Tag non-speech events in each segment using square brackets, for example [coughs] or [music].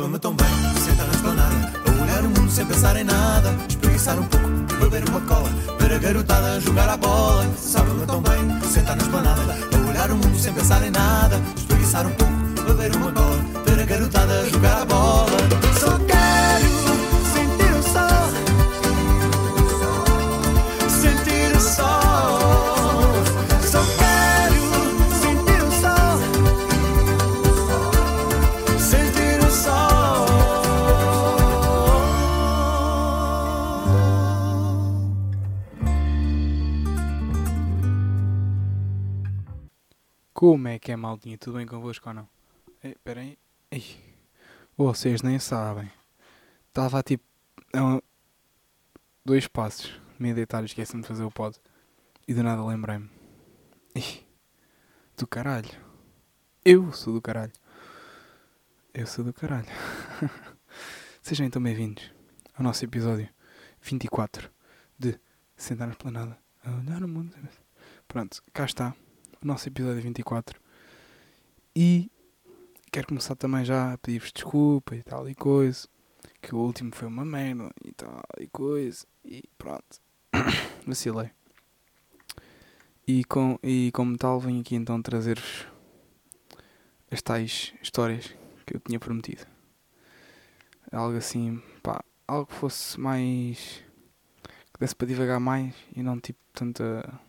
Sabe-me tão bem, sentar na esplanada, a olhar o mundo sem pensar em nada, espreguiçar um pouco, beber uma cola, ver a garotada jogar a bola. Sabe-me tão bem, sentar na esplanada, a olhar o mundo sem pensar em nada, espreguiçar um pouco, beber uma cola, ver a garotada jogar a bola. Como é que é, maldinha? Tudo bem convosco ou não? Espera aí. Vocês nem sabem. Estava tipo dois passos. Meio deitado, esqueci-me de fazer o pod. E do nada lembrei-me. Do caralho. Eu sou do caralho. Eu sou do caralho. [laughs] Sejam então bem-vindos ao nosso episódio 24 de Sentar na Esplanada. A olhar o mundo. Pronto, cá está o nosso episódio 24 e quero começar também já a pedir-vos desculpa e tal e coisa que o último foi uma merda e tal e coisa e pronto. [coughs] Vacilei. E, com, e como tal venho aqui então trazer-vos as tais histórias que eu tinha prometido. Algo assim pá, algo que fosse mais que desse para divagar mais e não tipo tanta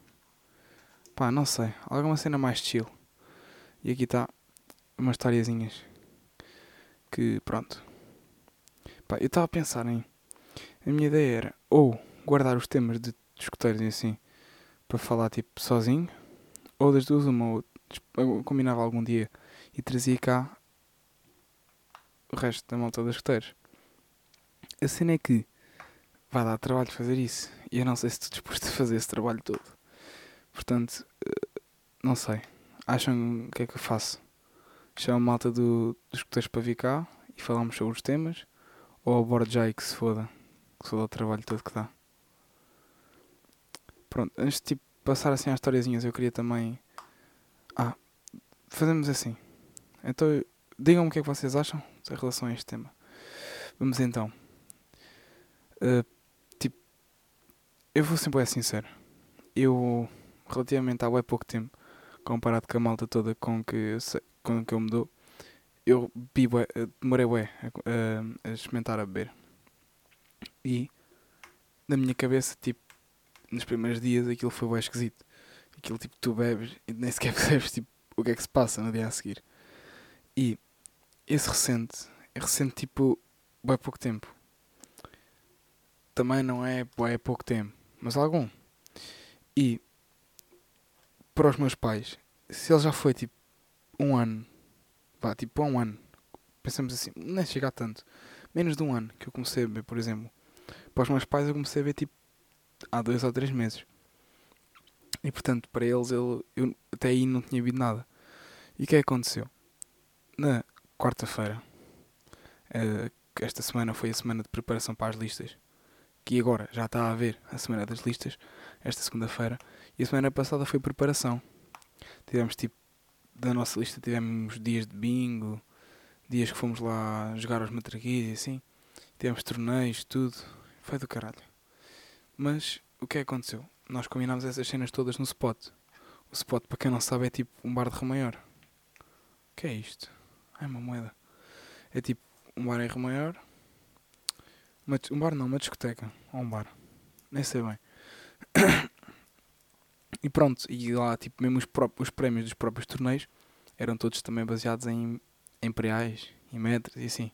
Pá, não sei. Alguma cena mais chill. E aqui está umas historiazinhas. Que pronto. Pá, eu estava a pensar em. A minha ideia era ou guardar os temas de escuteiros e assim para falar tipo sozinho, ou das duas uma ou eu combinava algum dia e trazia cá o resto da malta das escuteiros. A cena é que vai dar trabalho fazer isso. E eu não sei se estou disposto a fazer esse trabalho todo. Portanto, eh, não sei. Acham o que é que eu faço? Chamo a malta do, dos escuteiros para vir cá e falamos sobre os temas? Ou abordo já e que se foda? Que se foda o trabalho todo que dá. Pronto, antes de tipo, passar assim às historiazinhas, eu queria também. Ah, fazemos assim. Então, digam-me o que é que vocês acham em relação a este tema. Vamos então. Eh, tipo, eu vou sempre ser sincero. Eu relativamente há bem pouco tempo, comparado com a malta toda com que, com que eu me dou, eu bi bué, eh, demorei bué a, a, a experimentar a beber. E na minha cabeça, tipo, nos primeiros dias aquilo foi bué esquisito. Aquilo tipo, tu bebes e nem sequer [laughs] percebes tipo, o que é que se passa no dia a seguir. E esse recente, é recente tipo, bué pouco tempo. Também não é bué pouco tempo, mas algum. E para os meus pais, se ele já foi tipo um ano, vá, tipo há um ano, pensamos assim, nem chega a tanto, menos de um ano que eu comecei a beber, por exemplo. Para os meus pais eu comecei a beber tipo há dois ou três meses. E portanto, para eles eu, eu até aí não tinha bebido nada. E o que é que aconteceu? Na quarta-feira, que esta semana foi a semana de preparação para as listas, que agora já está a haver a semana das listas, esta segunda-feira. E a semana passada foi preparação. Tivemos tipo, da nossa lista tivemos dias de bingo, dias que fomos lá jogar aos matraquis e assim. Tivemos torneios, tudo. Foi do caralho. Mas o que é que aconteceu? Nós combinámos essas cenas todas no spot. O spot, para quem não sabe, é tipo um bar de Rio Maior. O que é isto? É uma moeda. É tipo um bar em Rio Maior. Um bar não, uma discoteca. Ou um bar. Nem sei bem. E pronto, e lá, tipo, mesmo os, pró- os prémios dos próprios torneios eram todos também baseados em em metros e assim.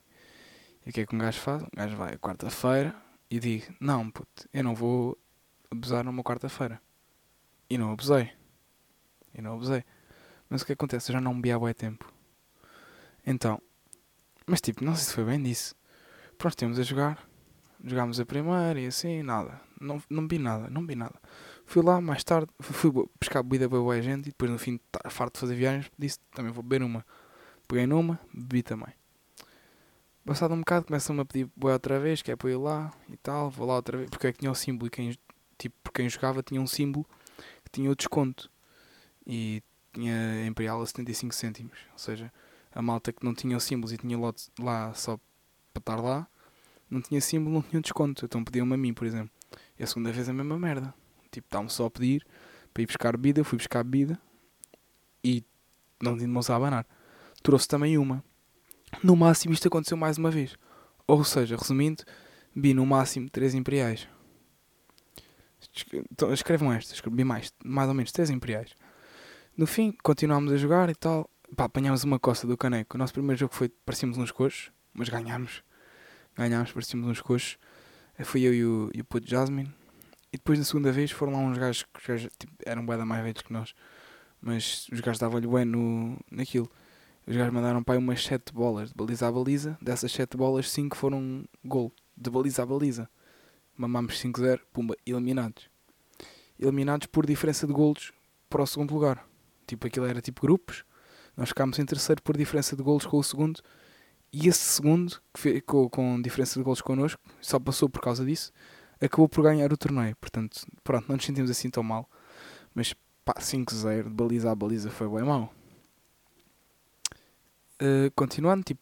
E o que é que um gajo faz? Um gajo vai quarta-feira e diz: Não, puto, eu não vou abusar numa quarta-feira. E não abusei. E não abusei. Mas o que acontece? Eu já não bebi há bué tempo. Então, mas tipo, não sei se foi bem disso. Pronto, temos a jogar. Jogámos a primeira e assim, nada. Não, não bebi nada, não bebi nada. Fui lá mais tarde, fui pescar bebida para boa gente e depois no fim farto de fazer viagens, disse também vou beber uma. Peguei numa, bebi também. Passado um bocado começam-me a pedir boa outra vez, que é para eu ir lá e tal, vou lá outra vez, porque é que tinha o símbolo e quem, tipo, quem jogava tinha um símbolo que tinha o desconto. E tinha Imperial a 75 cêntimos. Ou seja, a malta que não tinha os símbolos e tinha lote lá só para estar lá, não tinha símbolo, não tinha desconto. Então pediam-me a mim, por exemplo. E a segunda vez a mesma merda. Tipo, estavam só a pedir para ir buscar bebida, eu fui buscar bebida e não de mãos a abanar. Trouxe também uma. No máximo isto aconteceu mais uma vez. Ou seja, resumindo, vi no máximo 3 imperiais. Então, escrevam estas, escrevi mais, mais ou menos 3 imperiais. No fim, continuámos a jogar e tal. Pá, apanhámos uma costa do caneco. O nosso primeiro jogo foi, parecíamos uns coxos, mas ganhámos. Ganhámos, parecíamos uns coxos. Fui eu e o, e o puto Jasmine. E depois na segunda vez foram lá uns gajos que tipo, eram bué mais velhos que nós. Mas os gajos davam-lhe bem no, naquilo. Os gajos mandaram para aí umas 7 bolas de baliza a baliza. Dessas 7 bolas, 5 foram gol. De baliza a baliza. Mamámos 5-0, pumba, eliminados. Eliminados por diferença de golos para o segundo lugar. Tipo, aquilo era tipo grupos. Nós ficámos em terceiro por diferença de golos com o segundo. E esse segundo, que ficou com diferença de golos connosco, só passou por causa disso, acabou por ganhar o torneio. Portanto, pronto, não nos sentimos assim tão mal. Mas pá, 5-0, de baliza a baliza, foi bem mau. Uh, continuando, tipo,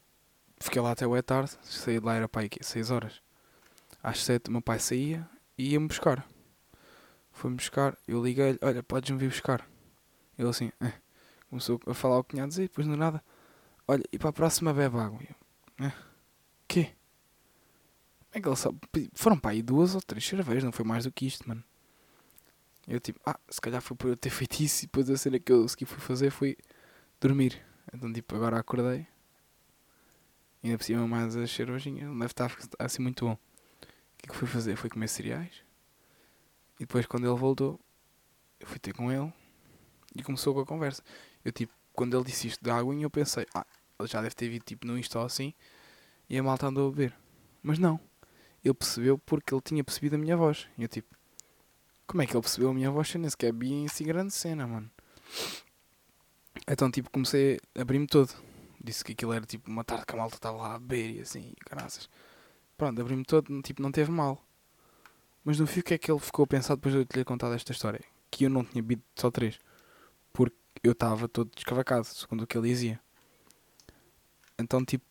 fiquei lá até o tarde, saí de lá era aí 6 horas. Às 7 o meu pai saía e ia-me buscar. Foi-me buscar, eu liguei-lhe, olha, podes-me vir buscar. Ele assim, eh. começou a falar o que tinha a dizer, depois não nada, olha, e para a próxima bebe água. Eu, eh. Quê? Como é que ele sabe? Foram para aí duas ou três cervejas, não foi mais do que isto, mano. Eu tipo, ah, se calhar foi por eu ter [laughs] feito isso e depois a cena que eu fui fazer foi dormir. Então tipo, agora acordei. E ainda por cima mais as cervejinhas, não deve estar assim muito bom. O que é que fui fazer? Foi comer cereais. E depois quando ele voltou, eu fui ter com ele e começou com a conversa. Eu tipo, quando ele disse isto da água, eu pensei, ah, já deve ter vindo tipo no Insta assim e a malta andou a beber. Mas não. Ele percebeu porque ele tinha percebido a minha voz. E eu tipo, como é que ele percebeu a minha voz? Eu nem sequer vi em assim grande cena, mano. Então, tipo, comecei a abrir-me todo. Disse que aquilo era tipo uma tarde que a malta estava lá a beber e assim, graças. Pronto, abri-me todo, tipo, não teve mal. Mas no fim, o que é que ele ficou a pensar depois de eu te ter contado esta história? Que eu não tinha bebido só três. Porque eu estava todo descavacado, segundo o que ele dizia. Então, tipo,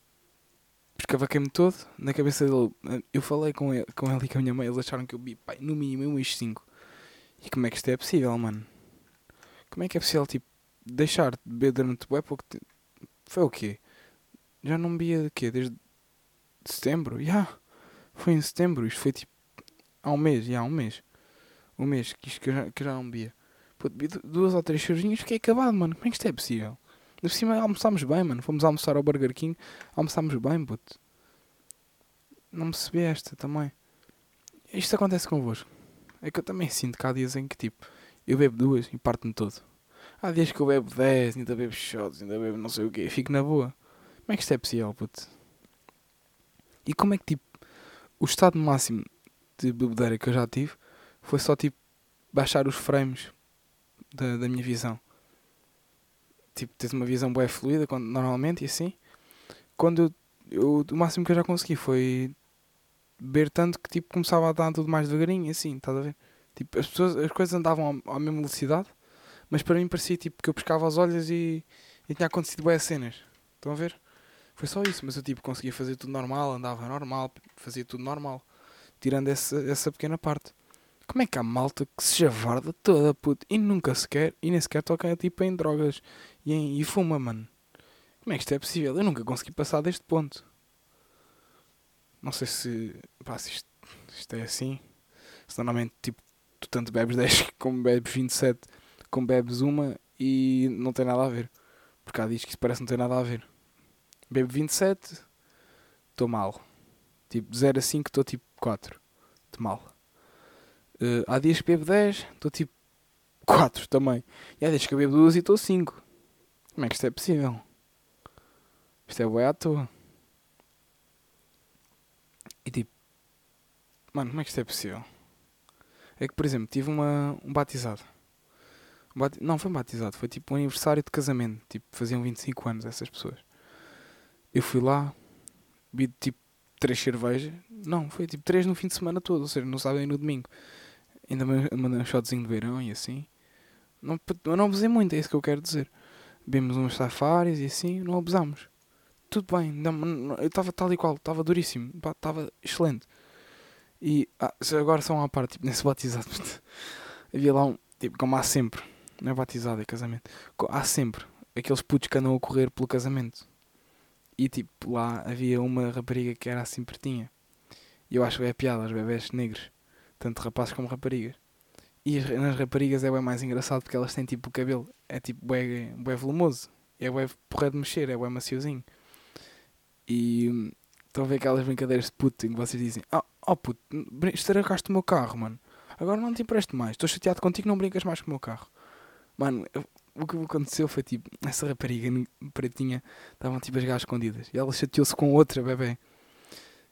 escavaquei-me todo na cabeça dele. Eu falei com ele, com ele e com a minha mãe, eles acharam que eu bebi, pai, no mínimo um 5. E como é que isto é possível, mano? Como é que é possível, tipo, deixar de beber durante o pouco tempo? Foi o quê? Já não bebia de quê? Desde setembro? Já. Yeah. Foi em setembro. Isto foi tipo há um mês. Já, yeah, um mês. Um mês que, isto, que, eu, já, que eu já não bebia. Pô, bebi duas ou três cervejinhas fiquei acabado, mano. Como é que isto é possível? De cima almoçámos bem, mano. Fomos almoçar ao Burger King. Almoçámos bem, puto. Não me percebi esta também. Isto acontece convosco. É que eu também sinto que há dias em que tipo, eu bebo duas e parto-me todo. Há dias que eu bebo dez, ainda bebo shots, ainda bebo não sei o quê, fico na boa. Como é que isto é possível, puto? E como é que tipo, o estado máximo de bebedeira que eu já tive foi só tipo baixar os frames da, da minha visão. Tipo, tens uma visão bem fluida quando, normalmente e assim. Quando eu, eu, o máximo que eu já consegui foi beber tanto que tipo começava a dar tudo mais devagarinho, assim, estás a ver? Tipo, as, pessoas, as coisas andavam à, à mesma velocidade, mas para mim parecia tipo que eu pescava os olhos e, e tinha acontecido boas cenas. Estão a ver? Foi só isso, mas eu tipo conseguia fazer tudo normal, andava normal, fazia tudo normal. Tirando essa, essa pequena parte. Como é que há malta que se javarda toda, puto, e nunca sequer, e nem sequer toca tipo em drogas e, em, e fuma, mano? Como é que isto é possível? Eu nunca consegui passar deste ponto. Não sei se. Pá, se isto, isto é assim. Se normalmente, tipo, tu tanto bebes [laughs] 10 como bebes 27, como bebes uma e não tem nada a ver. Porque há dias que isso parece não ter nada a ver. Bebo 27, estou mal. Tipo, de 0 a 5 estou tipo 4. De mal. Uh, há dias que bebo 10, estou tipo [laughs] 4 também. E há dias que bebo 2 e estou 5. Como é que isto é possível? Isto é boa à toa. E tipo, mano, como é que isto é possível? É que, por exemplo, tive uma, um batizado. Um bati não, foi um batizado, foi tipo um aniversário de casamento. Tipo, faziam 25 anos essas pessoas. Eu fui lá, vi tipo 3 cervejas. Não, foi tipo 3 no fim de semana todo, ou seja, sábado e no domingo. Ainda mandei um shotzinho de verão e assim. Não, não abusei muito, é isso que eu quero dizer. Bebemos uns safaris e assim, não abusámos tudo bem. Eu estava tal e qual, estava duríssimo, estava excelente. E ah, agora só uma parte, tipo, [laughs] nesse batizado. havia lá um, tipo, como há sempre, não é batizado, é casamento. Há sempre aqueles putos que andam a correr pelo casamento. E tipo, lá havia uma rapariga que era assim pertinha. E eu acho que é piada, os bebés negros, tanto rapazes como raparigas. E nas raparigas é bem mais engraçado porque elas têm tipo o cabelo, é tipo bué, bué volumoso, é bué porra de mexer, é bué maciozinho. E hum, estão a ver aquelas brincadeiras de puto em que vocês dizem: Oh, oh puto, estragaste o meu carro, mano. Agora não te empresto mais, estou chateado contigo, não brincas mais com o meu carro. Mano, o que aconteceu foi tipo, essa rapariga pretinha estavam tipo as gás escondidas e ela chateou-se com outra bebê.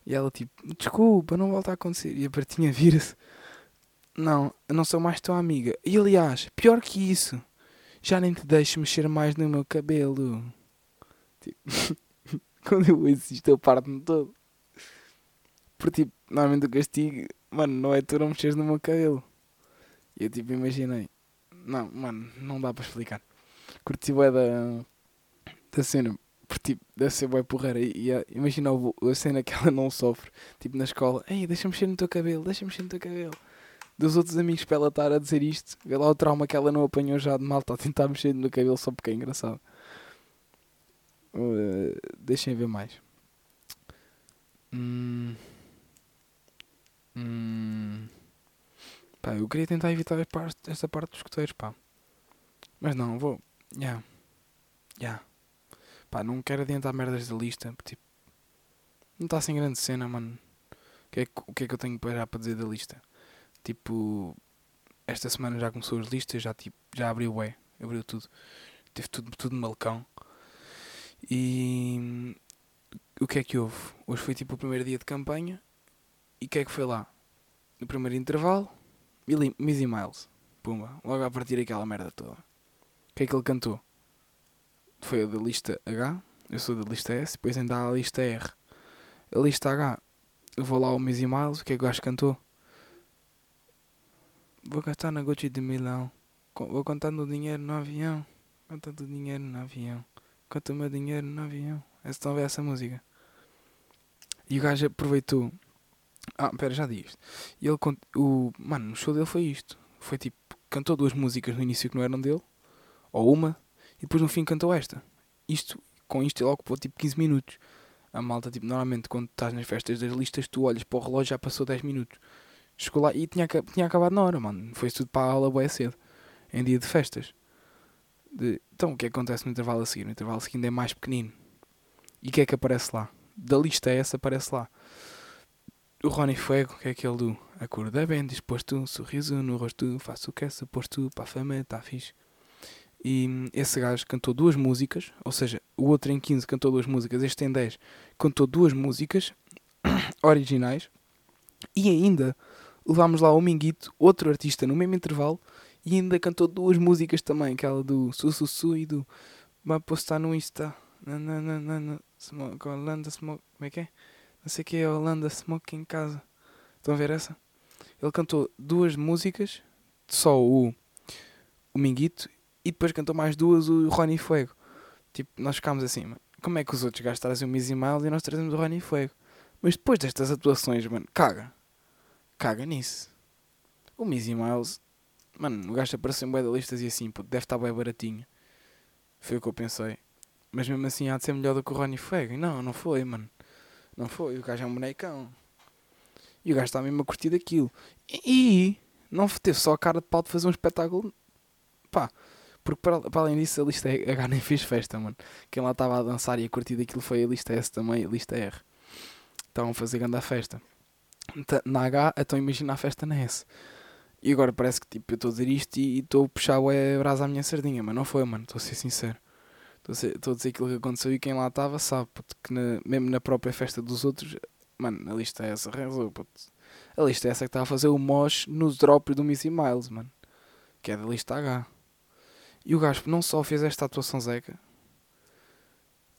E ela tipo, desculpa, não volta a acontecer. E a pretinha [laughs] vira-se: Não, eu não sou mais tua amiga. E aliás, pior que isso, já nem te deixo mexer mais no meu cabelo. Tipo, [laughs] quando eu ouço isto, eu parto-me todo. Porque, tipo, normalmente o castigo, mano, não é tu não mexeres no meu cabelo. E eu, tipo, imaginei. Não, mano, não dá para explicar. Curti bué da, da cena. Tipo, deve ser bué porreira. E, e a, imagina a, cena que ela não sofre. Tipo, na escola. Ei, deixa-me mexer no teu cabelo, deixa-me mexer no teu cabelo. Dos outros amigos para ela estar a dizer isto. Vê lá o trauma que ela não apanhou já de malta a tentar mexer no cabelo só porque é engraçado. Uh, deixem ver mais. Hum. Hum. Pá, eu queria tentar evitar esta parte dos escuteiros, pá. Mas não, vou. Yeah. Yeah. Pá, não quero adiantar merdas da lista. Tipo. Não está sem grande cena, mano. O que, é que, que é que eu tenho para, para dizer da lista? Tipo. Esta semana já começou as listas, já, tipo, já abriu o abriu tudo. Teve tudo, tudo malecão. E o que é que houve? Hoje foi tipo o primeiro dia de campanha. E o que é que foi lá? No primeiro intervalo, Missy Miles. Pumba, logo a partir daquela merda toda. O que é que ele cantou? Foi a da lista H, eu sou da lista S, depois ainda há a lista R. A lista H, eu vou lá ao Missy Miles, o que é que o gajo cantou? Vou gastar na Gucci de Milão. Vou contando dinheiro no avião. Contando dinheiro no avião. Conta o meu dinheiro no avião. Estão a ver essa música. E o gajo aproveitou. Ah, pera, já disse. E ele, o, mano, o show dele foi isto. Foi tipo, cantou duas músicas no início que não eram dele, ou uma, depois no fim cantou esta. Isto, com isto ele ocupou tipo 15 minutos. A malta, tipo, normalmente quando estás nas festas das listas, tu olhas para o relógio já passou 10 minutos. Chegou lá e tinha, tinha acabado na hora, mano. Foi tudo para a aula boa cedo, em dia de festas de então o que acontece no intervalo a seguir? No intervalo seguinte é mais pequenino. E o que é que aparece lá? Da lista é essa aparece lá. O Ronnie Fuego, que é aquele do Acorda bem, disposto, sorriso no rosto, faço o que é suposto, para a fama, está fixe. E esse gajo cantou duas músicas, ou seja, o outro em 15 cantou duas músicas, este em 10 cantou duas músicas [coughs] originais. E ainda levámos lá o Minguito, outro artista, no mesmo intervalo, e ainda cantou duas músicas também, aquela do Sussussu e do Vai postar no Insta. Nananana, smoke, Holanda Smoke. Como é que é? Não sei o que é Holanda Smoke em casa. Estão a ver essa? Ele cantou duas músicas, só o, o Minguito, e depois cantou mais duas o Ronnie Fuego. Tipo, nós ficámos assim, mano. Como é que os outros gajos trazem o Mizzy Miles e nós trazemos o Ronnie Fuego? Mas depois destas atuações, mano, caga. Caga nisso. O Mizzy Miles Mano, o gajo apareceu em bué de listas e assim, pô, deve estar bem baratinho. Foi o que eu pensei. Mas mesmo assim há de ser melhor do que o Ronnie Feg. Não, não foi, mano. Não foi. O gajo é um bonecão. E o gajo está mesmo a curtir daquilo. E, e não teve só a cara de pau de fazer um espetáculo. Pá. Porque para, para além disso a lista H [laughs] nem fez festa, mano. Quem lá estava a dançar e a curtir daquilo foi a lista S também, a lista R. Estavam a fazer grande a festa. Na H, então imagina a festa na S. E agora parece que tipo, eu estou a dizer isto e estou a puxar o é brasa à minha sardinha, mas não foi, mano, estou a ser sincero. Estou a dizer aquilo que aconteceu e quem lá estava sabe, puto, que na, mesmo na própria festa dos outros, mano, a lista é essa, rezou, puto. A lista é essa que estava a fazer o mosh no drop do Missy Miles, mano. Que é da lista H. E o gajo não só fez esta atuação zeca,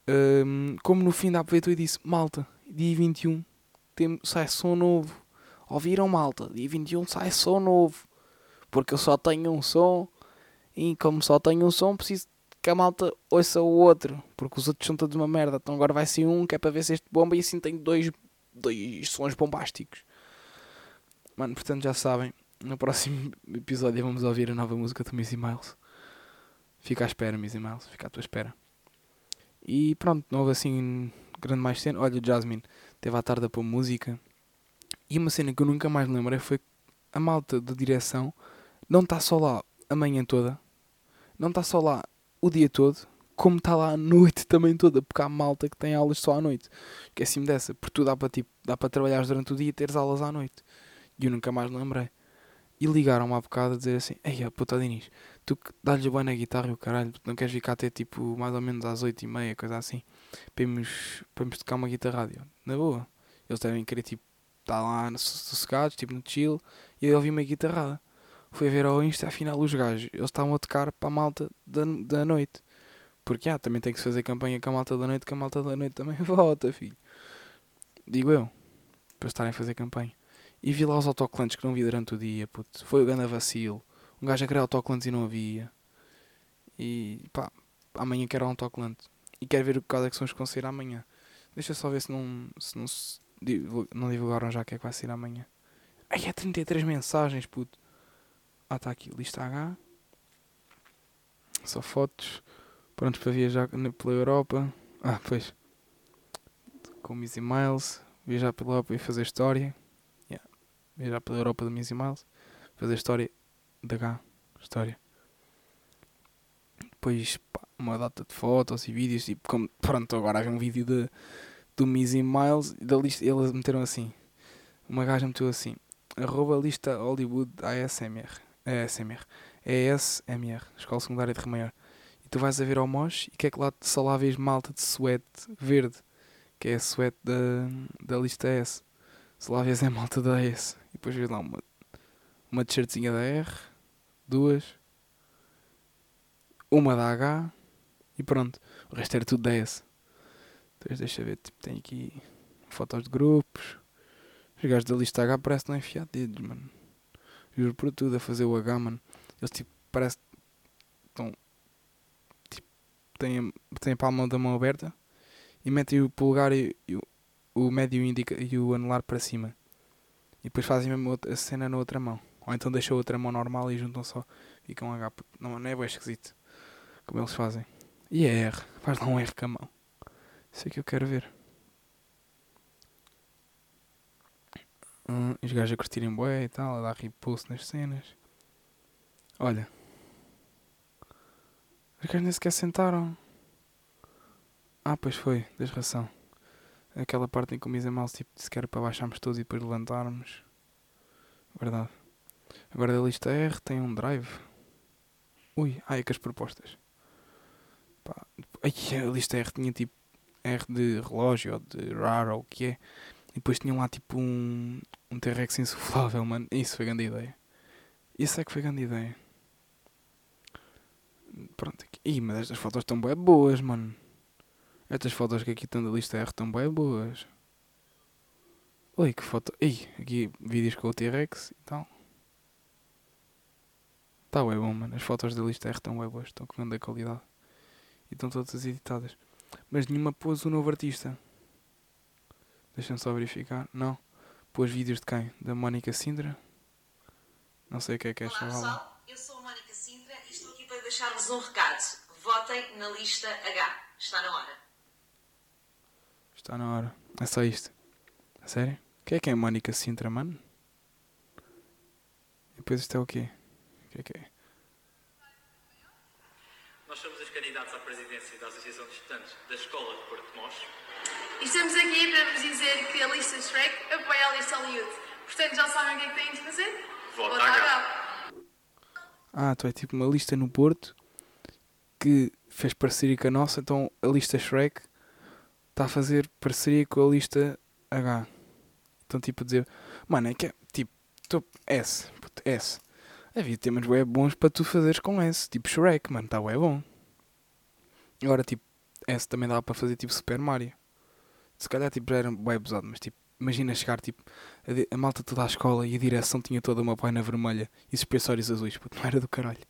um, como no fim da aproveitou e disse: Malta, dia 21 tem, sai som novo. Ouviram malta? Dia 21 sai som novo. Porque eu só tenho um som. E como só tenho um som, preciso que a malta ouça o outro, porque os outros são todos uma merda. Então agora vai ser um que é para ver se este bomba e assim tem dois, dois sons bombásticos. Mano, portanto já sabem, no próximo [laughs] episódio vamos ouvir a nova música do Missy Miles. Fica à espera, Missy Miles, fica à tua espera. E pronto, não houve assim grande mais cena. Olha, Jasmine teve à tarde a pôr música. E uma cena que eu nunca mais lembrei foi a malta da direção não está só lá a manhã toda, não está só lá o dia todo, como está lá a noite também toda, porque há malta que tem aulas só à noite. Esqueci-me dessa, porque tu dá para tipo, dá para trabalhar durante o dia e teres aulas à noite. E eu nunca mais lembrei. E ligaram-me há bocado a dizer assim: Ei, puta Dinis, tu dá-lhe boa na guitarra e o caralho, não queres ficar até tipo mais ou menos às 8 e meia, coisa assim, para irmos, para tocar uma guitarra Na boa. Eles devem querer tipo estar lá sossegados, tipo no chill, e eu ouvi uma guitarrada. Fui ver ao Insta, afinal os gajos, eles estavam a tocar para a malta da, da noite. Porque ah, também tem que se fazer campanha com a malta da noite, que a malta da noite também [laughs] volta, filho. Digo eu. Para estarem a fazer campanha. E vi lá os autocolantes que não vi durante o dia, puto. Foi o grande vacilo. Um gajo a querer autocolantes e não havia. E pá, amanhã quero um autocolante. E quero ver o que é que são os que vão sair amanhã. Deixa só ver se não se não, se não divulgaram já o que é que vai sair amanhã. Ai, é 33 mensagens, puto. Ah, está aqui, lista H. Só fotos. Prontos para viajar pela Europa. Ah, pois. Com Missy Miles. Viajar pela Europa e fazer história. Viajar pela Europa do Missy Miles. Fazer história da H. História. Depois, pá, uma data de fotos e vídeos. Tipo, como, pronto, agora havia um vídeo de, do Missy Miles. Da lista, eles meteram assim. Uma gaja meteu assim. Arroba lista Hollywood ASMR. ASMR. ESMR, Escola Secundária de Rio Maior. E tu vais a ver ao MOS e que é que lá só lá vês malta de suete verde, que é a suete da, da lista S. Só lá vês é malta da S. Depois vês lá uma, uma t-shirtzinha da R, duas, uma da H e pronto. O resto era tudo da S. Então deixa ver, tipo, tem aqui fotos de grupos. Os gajos da lista H parece não enfiar dedos, mano. Juro por tudo, a fazer o H, mano. Eles tipo, parece estão. Tipo, têm, têm a palma da mão aberta e metem o polegar e, e o, o médio indica, e o anular para cima. E depois fazem mesmo a cena na outra mão. Ou então deixam a outra mão normal e juntam só. Ficam um H. Não, não é bem esquisito. Como eles fazem. E é R. Faz lá um R com a mão. Isso é que eu quero ver. Hum, os gajos a curtirem bué e tal, a dar repulso nas cenas. Olha. Os gajos nem sequer sentaram. Ah, pois foi, tens razão. Aquela parte em que o Misa Mal tipo, disse que era para baixarmos todos e depois levantarmos. Verdade. Agora da lista R tem um drive. Ui, ai, que as propostas. Pá. Ai, a lista R tinha tipo R de relógio ou de RAR ou o que é. E depois tinham lá tipo um, um T-Rex insuflável, mano. Isso foi grande ideia. Isso é que foi grande ideia. Pronto. Ih, mas estas fotos estão bem boas, mano. Estas fotos que aqui estão da lista R estão bem boas. Oi, que foto. Ih, aqui vídeos com o T-Rex e tal. Tá bem bom, mano. As fotos da lista R estão bem boas. Estão com grande qualidade. E estão todas editadas. Mas nenhuma pôs o novo artista. Deixa-me só verificar. Não. Pôs vídeos de quem? Da Mónica Sintra? Não sei o que é que é Olá pessoal, eu sou a Mónica Sintra e estou aqui para deixar-vos um recado. Votem na lista H. Está na hora. Está na hora. É só isto. A sério? O que é que é a Mónica Sintra, mano? E depois isto é o quê? O que é que é? Nós somos os candidatos à presidência da Associação de Estudantes da Escola de Porto de Mós e estamos aqui para vos dizer que a lista Shrek apoia a lista Hollywood. Portanto, já sabem o que é que têm de fazer? Vota H. Ah, então é tipo uma lista no Porto que fez parceria com a nossa, então a lista Shrek está a fazer parceria com a lista H. Então, tipo, dizer, mano, é que é tipo, tô, S, puto, S. Havia temas web bons para tu fazeres com S, tipo Shrek, mano, está web bom. Agora, tipo, S também dá para fazer tipo Super Mario se calhar tipo, já era bem abusado, mas tipo, imagina chegar tipo, a, a, malta toda à escola e a direção tinha toda uma boina vermelha e suspensórios azuis, puto, não era do caralho.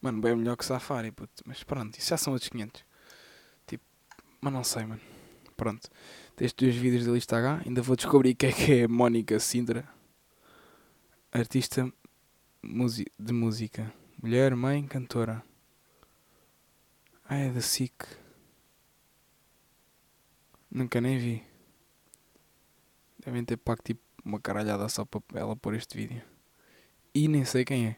Mano, bem melhor que Safari, puto. Mas pronto, isso já são outros 500. Mas não sei, mano. Pronto. Destes dois vídeos da lista H, ainda vou descobrir quem é que é Mónica Sintra. Artista de música. Mulher, mãe, cantora. Ah, é da SIC. Nunca nem vi. Devem ter pago tipo uma caralhada só para ela pôr este vídeo. E nem sei quem é.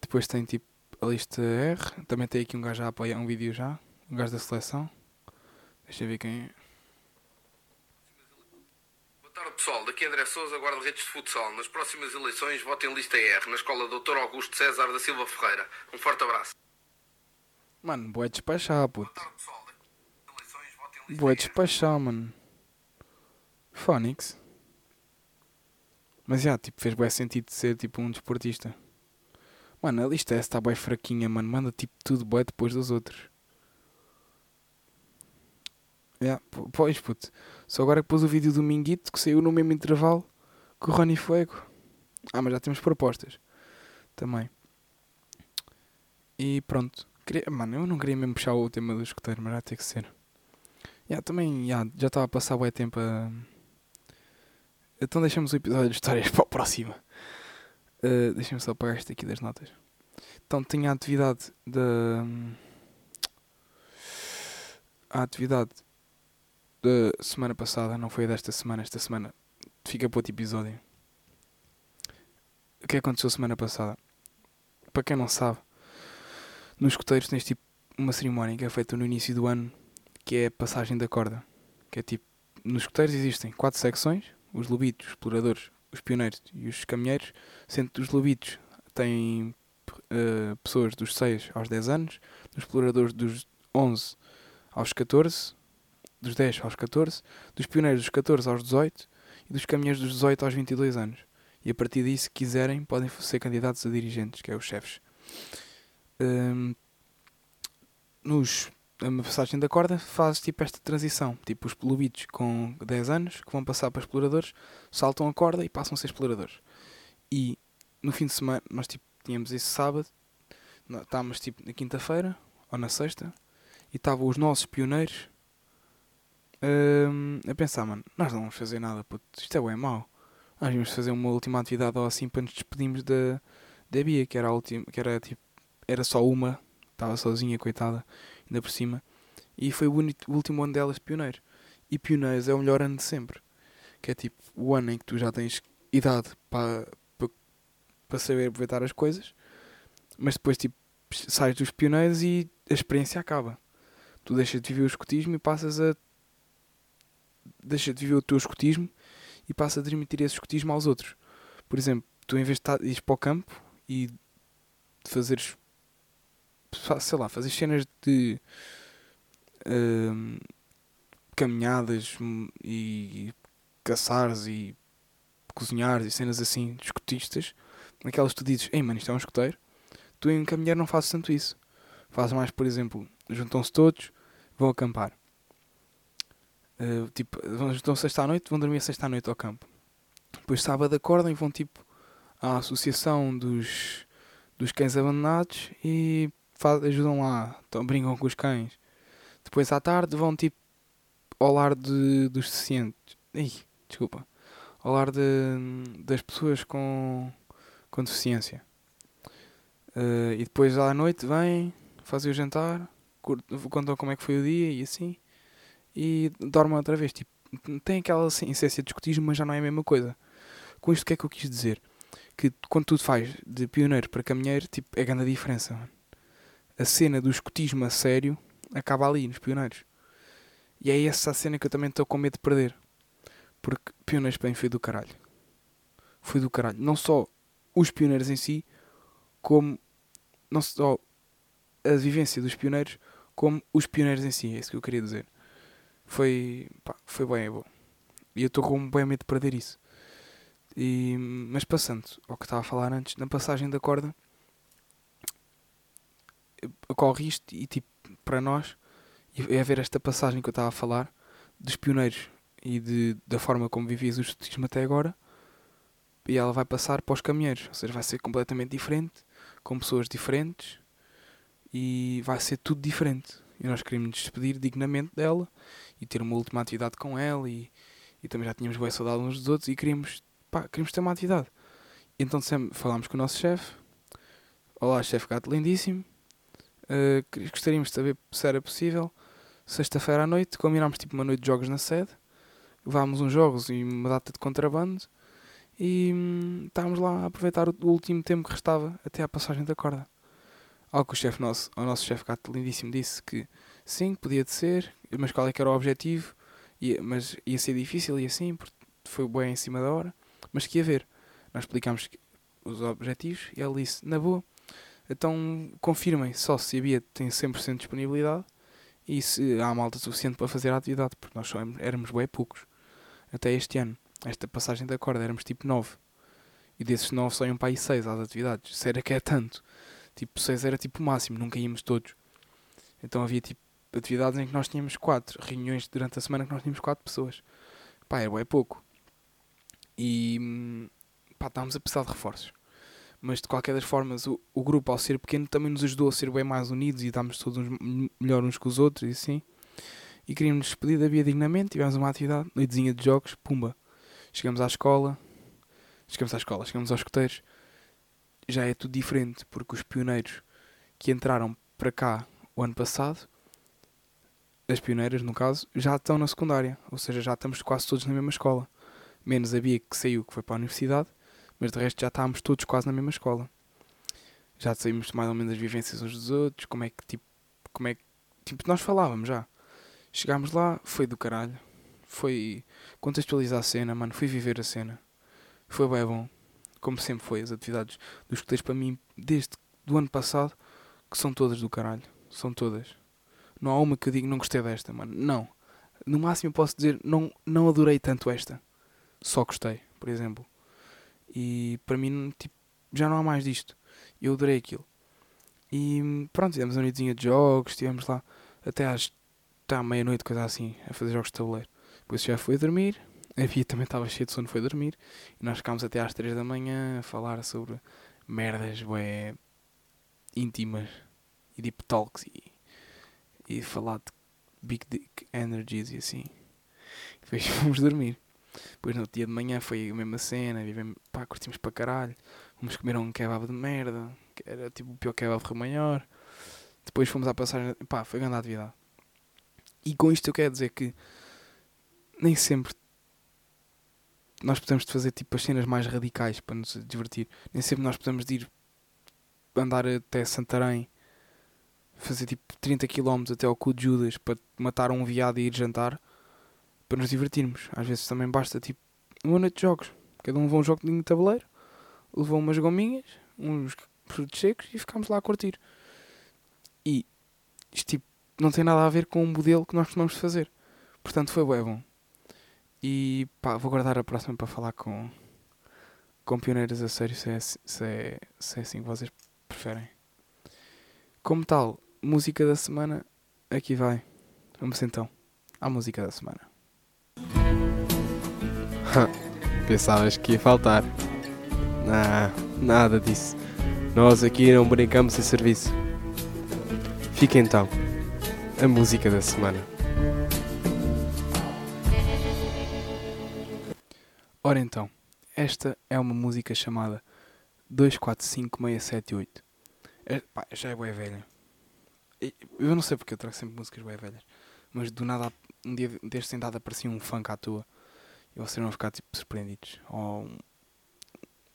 Depois tem tipo a lista R. Também tem aqui um gajo a apoiar um vídeo já. Um gajo da seleção. Deixa eu ver quem é. Boa tarde pessoal, daqui é André Souza, guarda-redes de futsal. Nas próximas eleições votem lista R, na escola Dr. Augusto César da Silva Ferreira. Um forte abraço. Mano, boé despachar, puto. Boa tarde pessoal, daqui eleições R. despachar, mano. Phonics. Mas já, tipo, fez bué sentido de ser tipo um desportista. Mano, a lista S está bué fraquinha, mano. Manda tipo tudo bué depois dos outros. Po- pois, puto. Só agora que pôs o vídeo do Minguito que saiu no mesmo intervalo que o Rony Fuego. Ah, mas já temos propostas. Também. E pronto. Queria- mano, eu não queria mesmo puxar o tema do escoteiro, mas já tem que ser. Já, também, já, já estava a passar bué tempo a... Então deixamos o episódio de histórias [laughs] para o próximo. Uh, Deixa-me só apagar isto aqui das notas. Então tinha a atividade da... A atividade da semana passada, não foi desta semana, esta semana fica para outro episódio. O que aconteceu semana passada? Para quem não sabe, nos escoteiros tens tipo uma cerimónia que é feita no início do ano, que é a passagem da corda. Que é tipo, nos escoteiros existem quatro secções, os lobitos, os exploradores, os pioneiros e os caminheiros, sendo que os lobitos têm eh, pessoas dos 6 aos 10 anos, dos exploradores dos 11 aos 14, dos 10 aos 14, dos pioneiros dos 14 aos 18 e dos caminheiros dos 18 aos 22 anos. E a partir disso, se quiserem, podem ser candidatos a dirigentes, que é os chefes. Hum, nos, na passagem da corda faz tipo esta transição. Tipo os lobitos com 10 anos que vão passar para exploradores, saltam a corda e passam a ser exploradores. E no fim de semana, nós tipo, tínhamos esse sábado, estávamos tipo na quinta-feira ou na sexta, e estavam os nossos pioneiros a pensar, mano, nós não vamos fazer nada, puto, isto é bem mau. Nós vamos fazer uma última atividade ou assim para nos despedirmos da, da Bia, que era a última, que era tipo, era só uma, estava sozinha, coitada, ainda por cima. E foi o, o último ano delas pioneiro. E pioneiros é o melhor ano de sempre. Que é tipo o ano em que tu já tens idade para, para, para saber aproveitar as coisas, mas depois tipo sais dos pioneiros e a experiência acaba. Tu deixas de viver o escotismo e passas a. deixas de viver o teu escotismo e passas a transmitir esse escotismo aos outros. Por exemplo, tu em vez de ires para o campo e fazeres. fa- sei lá, fazer cenas de. hum, caminhadas e caçares e cozinhares e cenas assim, escotistas, naquelas que tu dizes, ei mano, isto é um escoteiro, tu em caminhar não fazes tanto isso. Fazes mais, por exemplo, juntam-se todos, vão acampar. Uh, tipo, juntam-se sexta à noite, vão dormir sexta à noite ao campo. Depois sábado acordam e vão tipo à associação dos, dos cães abandonados e faz, ajudam lá, então, brincam com os cães. Depois à tarde vão tipo ao lar de, dos deficientes. Ih, desculpa. Ao lar de, das pessoas com, com deficiência. Uh, e depois à noite vêm, fazem o jantar, contam como é que foi o dia e assim. E dormem outra vez. Tipo, tem aquela assim, essência de escotismo, mas já não é a mesma coisa. Com isto o que é que eu quis dizer? Que quando tu faz de pioneiro para caminheiro, tipo, é grande a diferença. A cena do escotismo a sério acaba ali, nos pioneiros. E é essa a cena que eu também estou com medo de perder. Porque pioneiros bem foi do caralho. Foi do caralho. Não só os pioneiros em si, como não só a vivência dos pioneiros, como os pioneiros em si. É isso que eu queria dizer. Foi, pá, foi bem bom. E eu estou com bem medo de perder isso. E, mas passando ao que estava a falar antes, na passagem da corda, ocorre isto e tipo, para nós, é ver esta passagem que eu estava a falar, dos pioneiros e de, da forma como vivias o escotismo até agora, e ela vai passar para os caminheiros, ou seja, vai ser completamente diferente, com pessoas diferentes e vai ser tudo diferente. E nós queríamos nos despedir dignamente dela e ter uma última atividade com ela e, e também já tínhamos boa saudade uns dos outros e queríamos, pá, queríamos ter uma atividade. Então sempre falámos com o nosso chefe. Olá, chefe gato lindíssimo. Uh, gostaríamos de saber se era possível. Sexta-feira à noite, combinámos tipo uma noite de jogos na sede. Levámos uns jogos e uma data de contrabando. E hum, estávamos lá a aproveitar o último tempo que restava até à passagem da corda. Algo que o chefe nosso, o nosso chefe gato lindíssimo disse que sim, podia de ser, mas qual é que era o objetivo? Ia, mas ia ser difícil e assim, porque foi bem em cima da hora, mas que ia ver. Nós explicámos os objetivos e ele disse, na boa, então confirmem só se havia tem 100% de disponibilidade e se há malta suficiente para fazer a atividade, porque nós só éramos bem poucos até este ano. Esta passagem da corda éramos tipo 9. E desses 9 só iam para aí 6 às atividades. Se era que é tanto. Tipo, 6 era tipo o máximo, nunca íamos todos. Então havia tipo atividades em que nós tínhamos 4. Reuniões durante a semana que nós tínhamos 4 pessoas. Pá, era bem pouco. E pá, estávamos a precisar de reforços. Mas de qualquer das formas, o, o grupo, ao ser pequeno, também nos ajudou a ser bem mais unidos e estávamos todos uns, melhor uns com os outros e assim. E queríamos nos despedir da via dignamente. Tivemos uma atividade, noitezinha de jogos, pumba. Chegamos à escola, chegamos à escola, chegamos aos escoteiros. Já é tudo diferente, porque os pioneiros que entraram para cá o ano passado, as pioneiras no caso, já estão na secundária. Ou seja, já estamos quase todos na mesma escola. Menos a Bia que saiu, que foi para a universidade mas de resto já estávamos todos quase na mesma escola. Já saímos mais ou menos das vivências uns dos outros, como é que tipo, como é que tipo, nós falávamos já. Chegámos lá, foi do caralho. Foi contextualizar a cena, mano, fui viver a cena. Foi bem bom. Como sempre foi, as atividades dos escuteiros para mim, desde do ano passado, que são todas do caralho. São todas. Não há uma que eu digo não gostei desta, mano. Não. No máximo posso dizer não, não adorei tanto esta. Só gostei, por exemplo. E para mim, tipo, já não há mais disto. Eu adorei aquilo. E pronto, fizemos uma noitezinha de jogos, estivemos lá até às tá, meia-noite, coisa assim, a fazer jogos de tabuleiro. Depois já foi a dormir, a Via também estava cheia de sono, foi dormir. E nós ficámos até às 3 da manhã a falar sobre merdas bué, íntimas e deep talks e, e falar de big dick energies e assim. [laughs] Depois fomos dormir. Depois no dia de manhã foi a mesma cena, vivemos, pá, curtimos para caralho. Fomos comer um kebab de merda, que era tipo o pior kebab Rio Maior. Depois fomos à passagem, pá, foi grande atividade. E com isto eu quero dizer que nem sempre nós podemos fazer tipo as cenas mais radicais para nos divertir. Nem sempre nós podemos ir andar até Santarém, fazer tipo 30 km até ao cu de Judas para matar um viado e ir jantar para nos divertirmos. Às vezes também basta tipo uma noite de jogos. Cada um levou um jogo de tabuleiro, levou umas gominhas, uns frutos secos e ficámos lá a curtir. E isto tipo, não tem nada a ver com o modelo que nós costumamos fazer. Portanto foi bem bom. E pá, vou guardar a próxima para falar com, com pioneiras a sério se é, se, é, se é assim que vocês preferem. Como tal, música da semana, aqui vai. Vamos então à música da semana. [laughs] Pensavas que ia faltar. Não, nada disso. Nós aqui não brincamos em serviço. Fica então a música da semana. Ora então, esta é uma música chamada 245678. É, pá, já é bué velha. Eu não sei porque eu trago sempre músicas bué velhas, mas do nada, um dia deste sem aparecia um funk à toa e vocês vão ficar tipo surpreendidos. Ou um,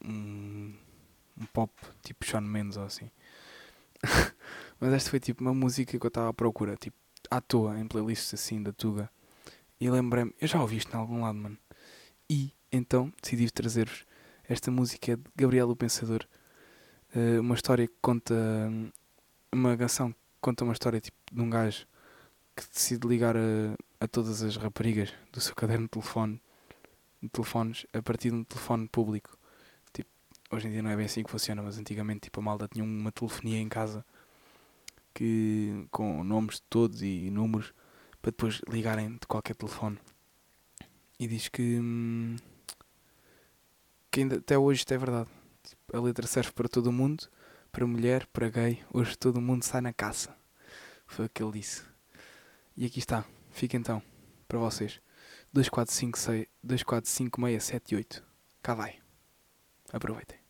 um, um pop tipo Sean Mendes ou assim. [laughs] Mas esta foi tipo uma música que eu estava à procura, tipo à toa, em playlists assim da Tuga. E lembrei-me, eu já ouvi isto em algum lado, mano. E então decidi trazer-vos esta música de Gabriel o Pensador. Uh, uma história que conta. Uma canção que conta uma história tipo de um gajo que decide ligar a, a todas as raparigas do seu caderno de telefone de telefones a partir de um telefone público. Tipo, hoje em dia não é bem assim que funciona, mas antigamente tipo, a malda tinha uma telefonia em casa que, com nomes de todos e números para depois ligarem de qualquer telefone. E diz que, hum, que ainda, até hoje isto é verdade. Tipo, a letra serve para todo mundo, para mulher, para gay, hoje todo mundo sai na caça. Foi o que ele disse. E aqui está. Fica então, para vocês. 2456 245678. Cá vai. Aproveitem.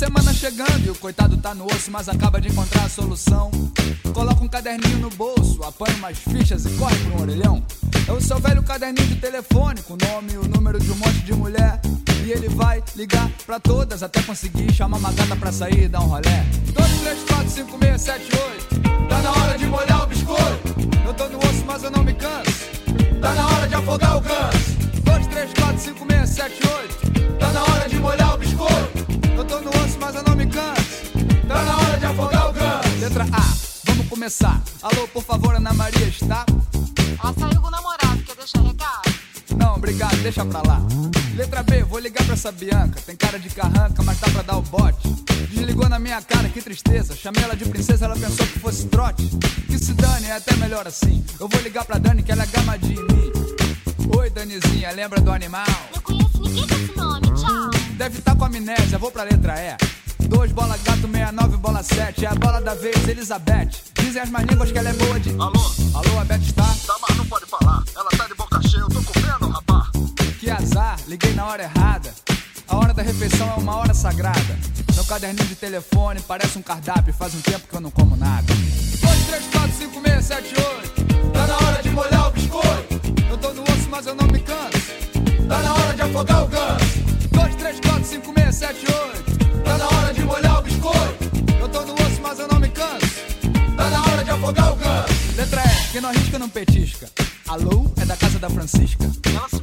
Semana chegando e o coitado tá no osso, mas acaba de encontrar a solução. Coloca um caderninho no bolso, apanha umas fichas e corre um orelhão. É o seu velho caderninho de telefone, com o nome e o número de um monte de mulher. E ele vai ligar pra todas até conseguir chamar uma gata pra sair e dar um rolé. 2, 3, 4, 5, 6, 7, 8. Tá na hora de molhar o biscoito. Deixa pra lá. Letra B, vou ligar pra essa Bianca. Tem cara de carranca, mas dá pra dar o bote. Desligou na minha cara, que tristeza. Chamei ela de princesa, ela pensou que fosse trote. Que se dane, é até melhor assim. Eu vou ligar pra Dani, que ela é gamadinha em mim. Oi, Danizinha, lembra do animal? Não conheço ninguém com esse nome, tchau. Deve estar com amnésia, vou pra letra E. 2 bola gato, 69 bola 7. É a bola da vez, Elizabeth. Dizem as más línguas que ela é boa de. Alô? Alô, a Beth está? Tá, mas não pode falar. Ela Azar, liguei na hora errada. A hora da refeição é uma hora sagrada. Meu caderninho de telefone parece um cardápio. Faz um tempo que eu não como nada. 2, 3, 4, 5, 6, 7, 8. Tá na hora de molhar o biscoito. Eu tô no osso, mas eu não me canso. Tá na hora de afogar o ganso. 2, 3, 4, 5, 6, 7, 8. Tá na hora de molhar o biscoito. Eu tô no osso, mas eu não me canso. Tá na hora de afogar o ganso. Letra E, quem não arrisca não petisca. Alô, é da casa da Francisca.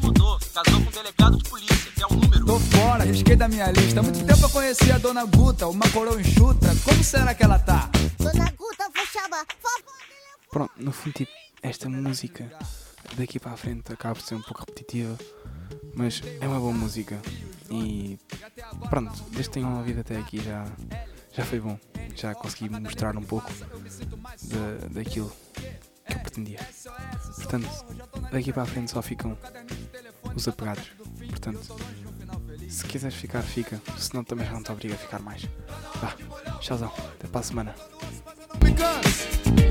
Mudou, casou com um delegado de polícia, que é um número. Tô fora, risquei da minha lista. Há muito tempo eu conheci a dona Guta, uma coroa enxuta. Como será que ela tá? Dona Guta, vou chamar. Vovó, Pronto, no fundo, tipo, esta música daqui para a frente acaba por ser um pouco repetitiva, mas é uma boa música. E pronto, desde que tenham ouvido até aqui já, já foi bom. Já consegui mostrar um pouco da, daquilo que eu pretendia. Portanto, daqui para a frente só ficam os apegados. Portanto, se quiseres ficar, fica. Senão também já não te obriga a ficar mais. Vá, tchauzão, até para a semana.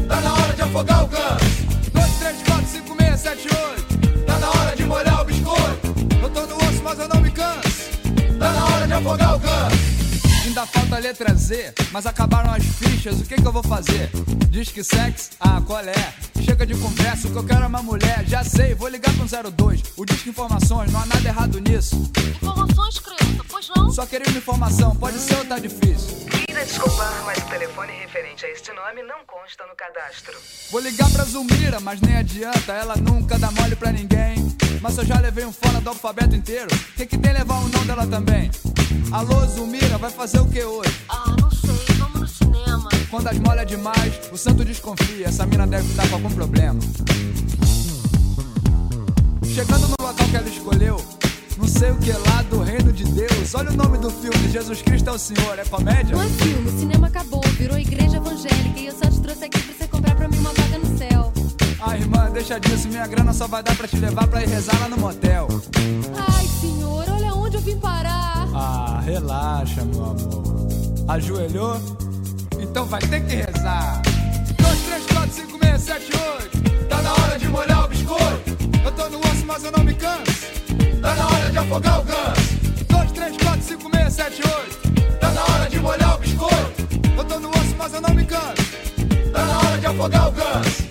Tá na hora de afogar o ganso. 2, 3, 4, 5, 6, 7, 8. Tá na hora de molhar o biscoito. Eu tô no osso, mas eu não me canso. Tá na hora de afogar o. Ainda falta a letra Z, mas acabaram as fichas, o que que eu vou fazer? Diz que sexo? Ah, qual é? Chega de conversa, o que eu quero é uma mulher. Já sei, vou ligar pro 02. O Disque Informações, não há nada errado nisso. Informações, criança, pois não? Só queria uma informação, pode ser ou tá difícil? Queira desculpar, mas o telefone referente a este nome não consta no cadastro. Vou ligar pra Zulmira, mas nem adianta, ela nunca dá mole pra ninguém. Mas eu já levei um fora do alfabeto inteiro, que que tem levar o nome dela também? Alô, Zulmira, vai fazer o que hoje? Ah, não sei, vamos no cinema. Quando as molha demais, o santo desconfia, essa mina deve estar com algum problema. Chegando no local que ela escolheu, não sei o que lá do reino de Deus. Olha o nome do filme, Jesus Cristo é o Senhor, é comédia? Não é filme, o cinema acabou, virou igreja evangélica e eu só te trouxe aqui pra você comprar pra mim uma vaga no céu. Ah, irmã, deixa disso, minha grana só vai dar pra te levar pra ir rezar lá no motel. Ai, senhor, olha onde eu vim parar. Relaxa, meu amor. Ajoelhou? Então vai ter que rezar. 2, 3, 4, 5, 6, 7, 8. Tá na hora de molhar o biscoito. Eu tô no osso, mas eu não me canso. Tá na hora de afogar o ganso. 2, 3, 4, 5, 6, 7, 8. Tá na hora de molhar o biscoito. Eu tô no osso, mas eu não me canso. Tá na hora de afogar o ganso.